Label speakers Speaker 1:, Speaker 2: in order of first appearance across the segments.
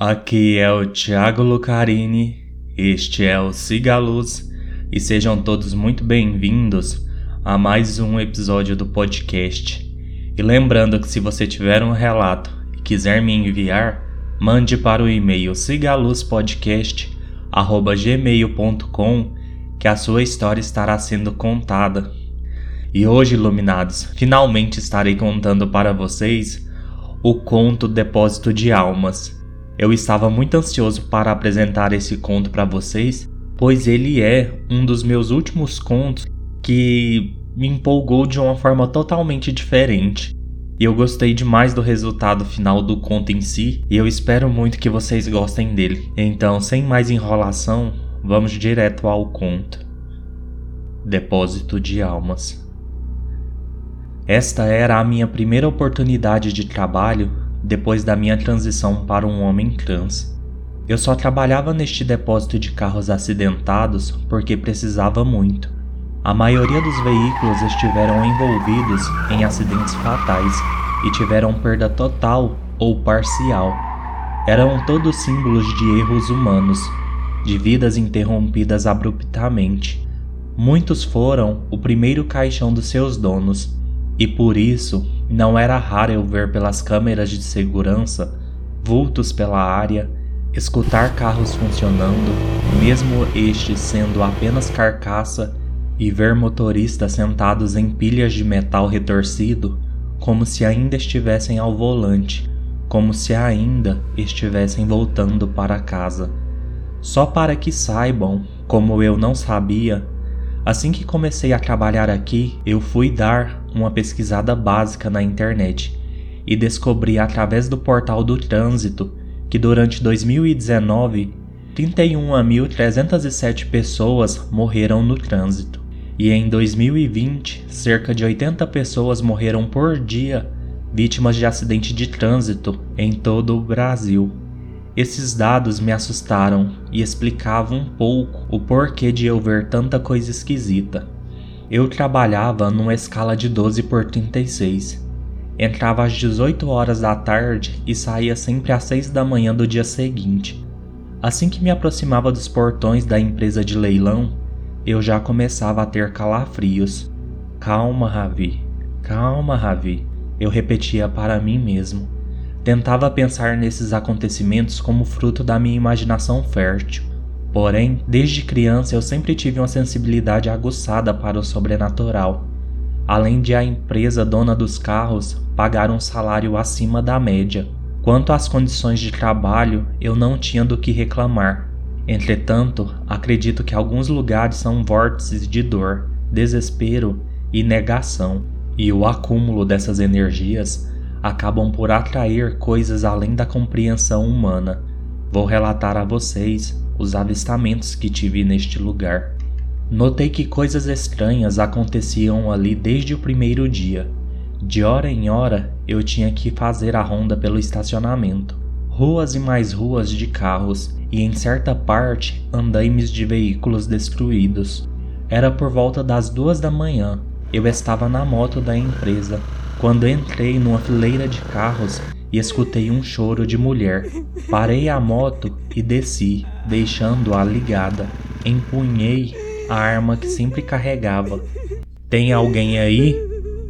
Speaker 1: Aqui é o Thiago Lucarini, este é o Siga Luz e sejam todos muito bem-vindos a mais um episódio do podcast. E lembrando que se você tiver um relato e quiser me enviar, mande para o e-mail sigaluzpodcast@gmail.com que a sua história estará sendo contada. E hoje, iluminados, finalmente estarei contando para vocês o conto Depósito de Almas eu estava muito ansioso para apresentar esse conto para vocês, pois ele é um dos meus últimos contos que me empolgou de uma forma totalmente diferente. E eu gostei demais do resultado final do conto em si, e eu espero muito que vocês gostem dele. Então, sem mais enrolação, vamos direto ao conto. Depósito de Almas. Esta era a minha primeira oportunidade de trabalho depois da minha transição para um homem trans. Eu só trabalhava neste depósito de carros acidentados porque precisava muito. A maioria dos veículos estiveram envolvidos em acidentes fatais e tiveram perda total ou parcial. Eram todos símbolos de erros humanos, de vidas interrompidas abruptamente. Muitos foram o primeiro caixão dos seus donos, e por isso não era raro eu ver pelas câmeras de segurança vultos pela área, escutar carros funcionando, mesmo estes sendo apenas carcaça, e ver motoristas sentados em pilhas de metal retorcido, como se ainda estivessem ao volante, como se ainda estivessem voltando para casa. Só para que saibam, como eu não sabia, Assim que comecei a trabalhar aqui, eu fui dar uma pesquisada básica na internet e descobri através do portal do trânsito que durante 2019 31.307 pessoas morreram no trânsito e em 2020 cerca de 80 pessoas morreram por dia vítimas de acidente de trânsito em todo o Brasil. Esses dados me assustaram e explicavam um pouco o porquê de eu ver tanta coisa esquisita. Eu trabalhava numa escala de 12 por 36. Entrava às 18 horas da tarde e saía sempre às 6 da manhã do dia seguinte. Assim que me aproximava dos portões da empresa de leilão, eu já começava a ter calafrios. Calma, Ravi. Calma, Ravi. Eu repetia para mim mesmo. Tentava pensar nesses acontecimentos como fruto da minha imaginação fértil. Porém, desde criança eu sempre tive uma sensibilidade aguçada para o sobrenatural. Além de a empresa dona dos carros pagar um salário acima da média. Quanto às condições de trabalho, eu não tinha do que reclamar. Entretanto, acredito que alguns lugares são vórtices de dor, desespero e negação, e o acúmulo dessas energias acabam por atrair coisas além da compreensão humana. Vou relatar a vocês os avistamentos que tive neste lugar. Notei que coisas estranhas aconteciam ali desde o primeiro dia. De hora em hora eu tinha que fazer a ronda pelo estacionamento. Ruas e mais ruas de carros, e em certa parte andaimes de veículos destruídos. Era por volta das duas da manhã. Eu estava na moto da empresa quando entrei numa fileira de carros e escutei um choro de mulher. Parei a moto e desci, deixando-a ligada. Empunhei a arma que sempre carregava. Tem alguém aí?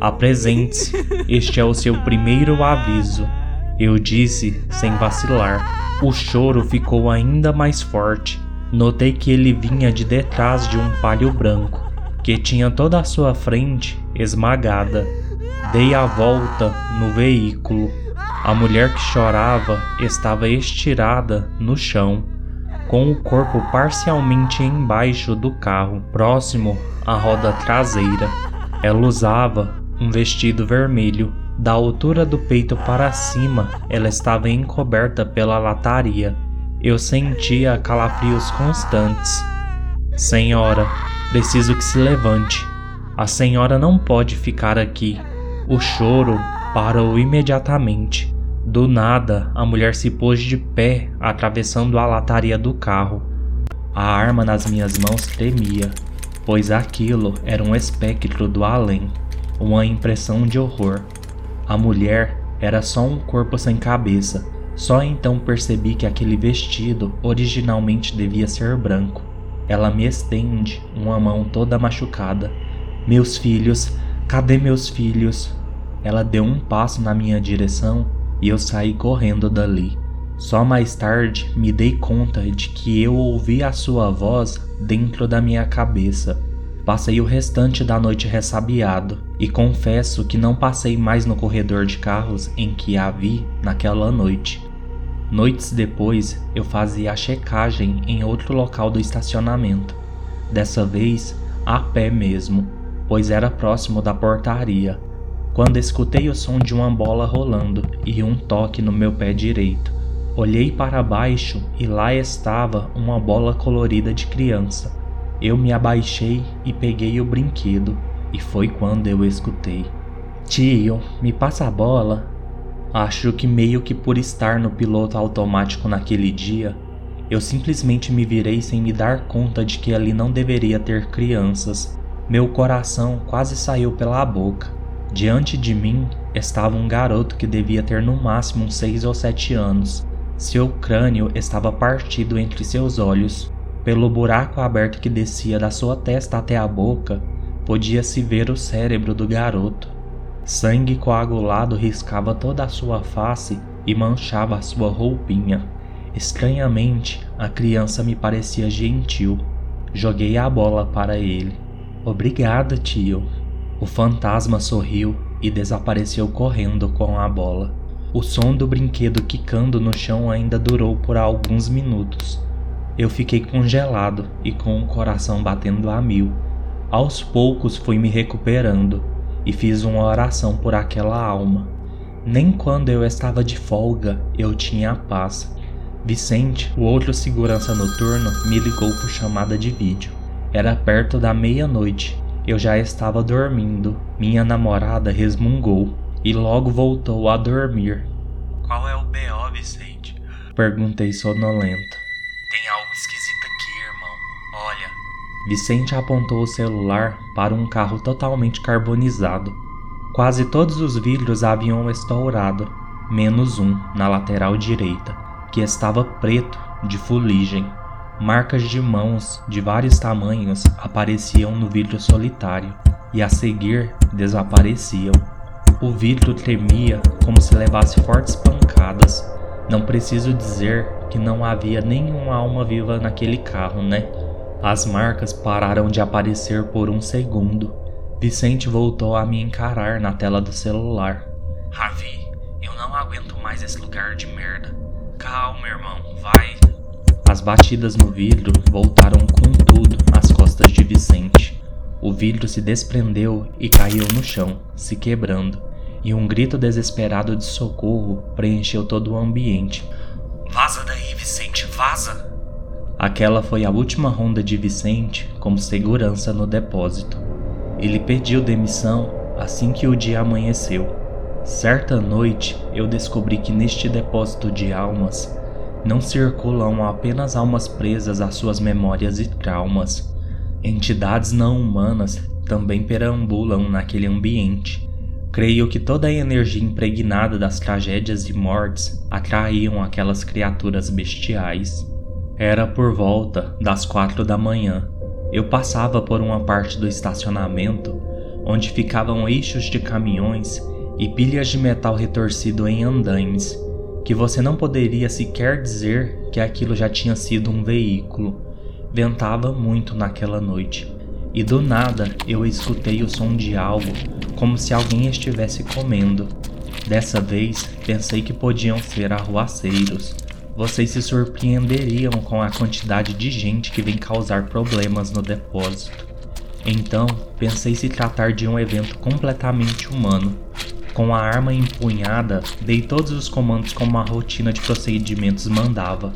Speaker 1: Apresente-se. Este é o seu primeiro aviso. Eu disse sem vacilar. O choro ficou ainda mais forte. Notei que ele vinha de detrás de um palio branco, que tinha toda a sua frente esmagada. Dei a volta no veículo. A mulher que chorava estava estirada no chão, com o corpo parcialmente embaixo do carro, próximo à roda traseira. Ela usava um vestido vermelho. Da altura do peito para cima, ela estava encoberta pela lataria. Eu sentia calafrios constantes. Senhora, preciso que se levante. A senhora não pode ficar aqui. O choro parou imediatamente. Do nada, a mulher se pôs de pé, atravessando a lataria do carro. A arma nas minhas mãos tremia, pois aquilo era um espectro do além, uma impressão de horror. A mulher era só um corpo sem cabeça, Só então percebi que aquele vestido originalmente devia ser branco. Ela me estende uma mão toda machucada. Meus filhos, cadê meus filhos? Ela deu um passo na minha direção e eu saí correndo dali. Só mais tarde me dei conta de que eu ouvi a sua voz dentro da minha cabeça. Passei o restante da noite ressabiado e confesso que não passei mais no corredor de carros em que a vi naquela noite. Noites depois, eu fazia a checagem em outro local do estacionamento. Dessa vez, a pé mesmo, pois era próximo da portaria. Quando escutei o som de uma bola rolando e um toque no meu pé direito, olhei para baixo e lá estava uma bola colorida de criança. Eu me abaixei e peguei o brinquedo, e foi quando eu escutei: Tio, me passa a bola. Acho que meio que por estar no piloto automático naquele dia, eu simplesmente me virei sem me dar conta de que ali não deveria ter crianças. Meu coração quase saiu pela boca. Diante de mim estava um garoto que devia ter no máximo uns seis ou sete anos. Seu crânio estava partido entre seus olhos. Pelo buraco aberto que descia da sua testa até a boca, podia-se ver o cérebro do garoto. Sangue coagulado riscava toda a sua face e manchava a sua roupinha. Estranhamente, a criança me parecia gentil. Joguei a bola para ele. Obrigada, tio. O fantasma sorriu e desapareceu correndo com a bola. O som do brinquedo quicando no chão ainda durou por alguns minutos. Eu fiquei congelado e com o coração batendo a mil. Aos poucos fui me recuperando e fiz uma oração por aquela alma. Nem quando eu estava de folga eu tinha paz. Vicente, o outro segurança noturno, me ligou por chamada de vídeo. Era perto da meia-noite. Eu já estava dormindo. Minha namorada resmungou e logo voltou a dormir.
Speaker 2: Qual é o BO, Vicente?
Speaker 1: Perguntei sonolento.
Speaker 2: Tem algo esquisito aqui, irmão. Olha,
Speaker 1: Vicente apontou o celular para um carro totalmente carbonizado. Quase todos os vidros haviam estourado, menos um na lateral direita, que estava preto de fuligem. Marcas de mãos de vários tamanhos apareciam no vidro solitário e a seguir desapareciam. O vidro tremia como se levasse fortes pancadas. Não preciso dizer que não havia nenhuma alma viva naquele carro, né? As marcas pararam de aparecer por um segundo. Vicente voltou a me encarar na tela do celular.
Speaker 2: Ravi, eu não aguento mais esse lugar de merda. Calma, irmão, vai.
Speaker 1: As batidas no vidro voltaram com tudo às costas de Vicente. O vidro se desprendeu e caiu no chão, se quebrando, e um grito desesperado de socorro preencheu todo o ambiente.
Speaker 2: Vaza daí, Vicente, vaza!
Speaker 1: Aquela foi a última ronda de Vicente como segurança no depósito. Ele pediu demissão assim que o dia amanheceu. Certa noite eu descobri que neste depósito de almas não circulam apenas almas presas às suas memórias e traumas. Entidades não humanas também perambulam naquele ambiente. Creio que toda a energia impregnada das tragédias e mortes atraíam aquelas criaturas bestiais. Era por volta das quatro da manhã. Eu passava por uma parte do estacionamento onde ficavam eixos de caminhões e pilhas de metal retorcido em andaimes, que você não poderia sequer dizer que aquilo já tinha sido um veículo. Ventava muito naquela noite, e do nada eu escutei o som de algo, como se alguém estivesse comendo. Dessa vez pensei que podiam ser arruaceiros vocês se surpreenderiam com a quantidade de gente que vem causar problemas no depósito. Então, pensei se tratar de um evento completamente humano. Com a arma empunhada, dei todos os comandos como a rotina de procedimentos mandava.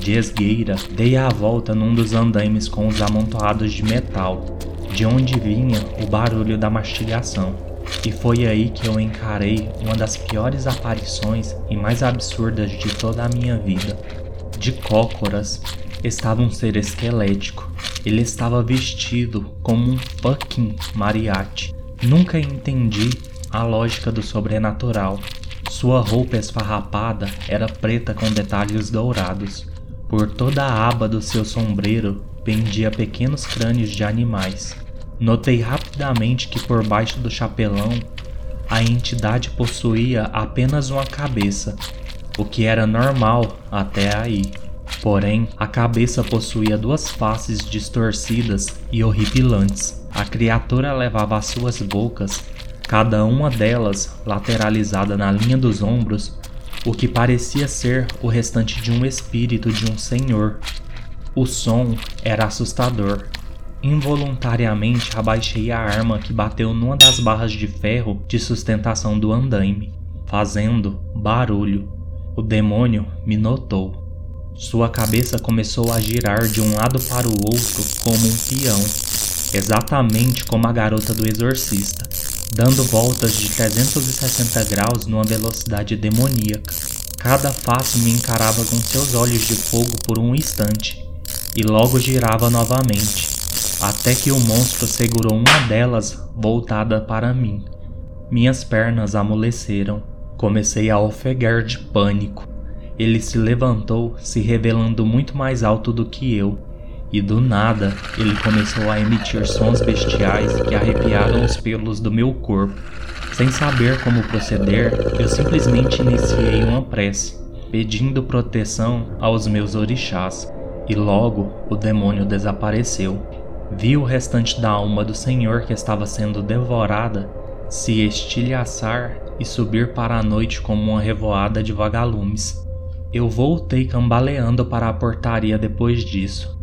Speaker 1: De esgueira, dei a volta num dos andaimes com os amontoados de metal, de onde vinha o barulho da mastigação. E foi aí que eu encarei uma das piores aparições e mais absurdas de toda a minha vida. De cócoras estava um ser esquelético. Ele estava vestido como um fucking mariachi. Nunca entendi a lógica do sobrenatural. Sua roupa esfarrapada era preta com detalhes dourados. Por toda a aba do seu sombreiro pendia pequenos crânios de animais. Notei rapidamente que por baixo do chapelão a entidade possuía apenas uma cabeça, o que era normal até aí. Porém, a cabeça possuía duas faces distorcidas e horripilantes. A criatura levava as suas bocas, cada uma delas lateralizada na linha dos ombros, o que parecia ser o restante de um espírito de um senhor. O som era assustador. Involuntariamente abaixei a arma que bateu numa das barras de ferro de sustentação do andaime, fazendo barulho. O demônio me notou. Sua cabeça começou a girar de um lado para o outro como um peão, exatamente como a garota do exorcista, dando voltas de 360 graus numa velocidade demoníaca. Cada face me encarava com seus olhos de fogo por um instante, e logo girava novamente, até que o monstro segurou uma delas voltada para mim. Minhas pernas amoleceram. Comecei a ofegar de pânico. Ele se levantou, se revelando muito mais alto do que eu, e do nada ele começou a emitir sons bestiais que arrepiaram os pelos do meu corpo. Sem saber como proceder, eu simplesmente iniciei uma prece, pedindo proteção aos meus orixás, e logo o demônio desapareceu. Vi o restante da alma do Senhor que estava sendo devorada se estilhaçar e subir para a noite como uma revoada de vagalumes. Eu voltei cambaleando para a portaria depois disso.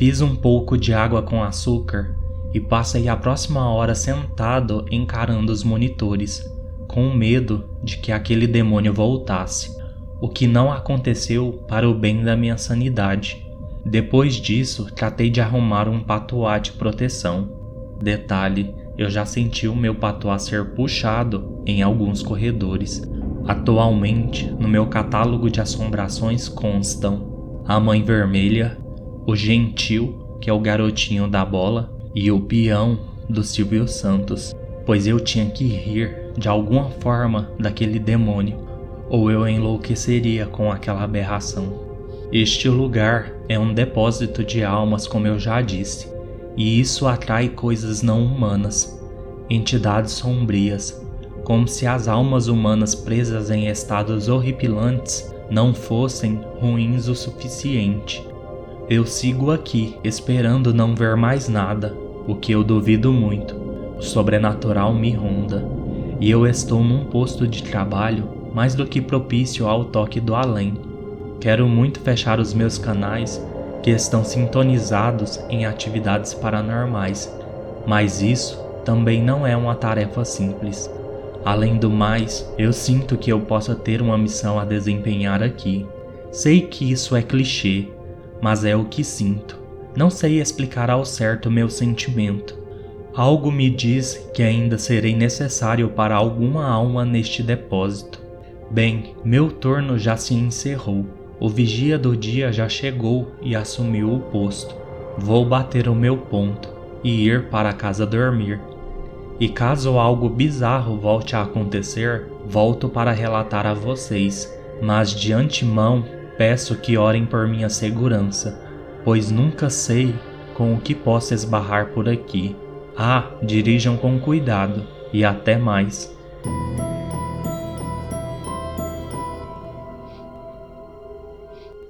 Speaker 1: Fiz um pouco de água com açúcar e passei a próxima hora sentado encarando os monitores, com medo de que aquele demônio voltasse, o que não aconteceu para o bem da minha sanidade. Depois disso, tratei de arrumar um patuá de proteção. Detalhe, eu já senti o meu patuá ser puxado em alguns corredores, Atualmente, no meu catálogo de assombrações constam a Mãe Vermelha, o Gentil, que é o garotinho da bola, e o Peão do Silvio Santos, pois eu tinha que rir de alguma forma daquele demônio, ou eu enlouqueceria com aquela aberração. Este lugar é um depósito de almas, como eu já disse, e isso atrai coisas não humanas, entidades sombrias como se as almas humanas presas em estados horripilantes não fossem ruins o suficiente. Eu sigo aqui, esperando não ver mais nada, o que eu duvido muito. O sobrenatural me ronda, e eu estou num posto de trabalho mais do que propício ao toque do além. Quero muito fechar os meus canais que estão sintonizados em atividades paranormais, mas isso também não é uma tarefa simples. Além do mais, eu sinto que eu possa ter uma missão a desempenhar aqui. Sei que isso é clichê, mas é o que sinto. Não sei explicar ao certo meu sentimento. Algo me diz que ainda serei necessário para alguma alma neste depósito. Bem, meu turno já se encerrou. O vigia do dia já chegou e assumiu o posto. Vou bater o meu ponto e ir para casa dormir. E caso algo bizarro volte a acontecer, volto para relatar a vocês, mas de antemão peço que orem por minha segurança, pois nunca sei com o que posso esbarrar por aqui. Ah, dirijam com cuidado e até mais.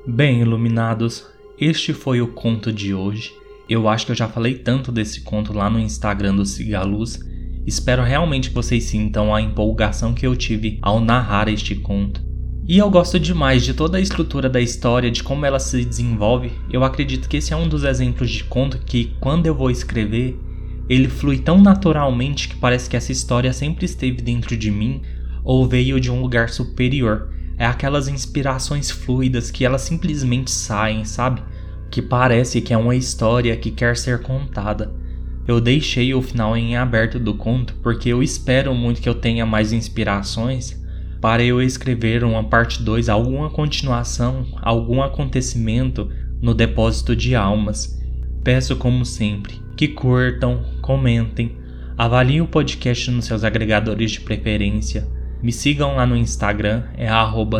Speaker 1: Bem, iluminados, este foi o conto de hoje. Eu acho que eu já falei tanto desse conto lá no Instagram do Cigaluz Espero realmente que vocês sintam a empolgação que eu tive ao narrar este conto. E eu gosto demais de toda a estrutura da história, de como ela se desenvolve. Eu acredito que esse é um dos exemplos de conto que, quando eu vou escrever, ele flui tão naturalmente que parece que essa história sempre esteve dentro de mim ou veio de um lugar superior. É aquelas inspirações fluidas que elas simplesmente saem, sabe? Que parece que é uma história que quer ser contada. Eu deixei o final em aberto do conto porque eu espero muito que eu tenha mais inspirações para eu escrever uma parte 2, alguma continuação, algum acontecimento no depósito de almas. Peço como sempre que curtam, comentem, avaliem o podcast nos seus agregadores de preferência, Me sigam lá no Instagram, é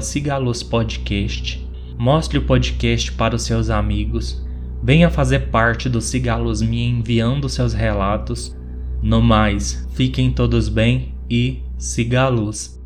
Speaker 1: @cigaluspodcast. Mostre o podcast para os seus amigos. Venha fazer parte do Cigalos me enviando seus relatos. No mais, fiquem todos bem e siga a luz.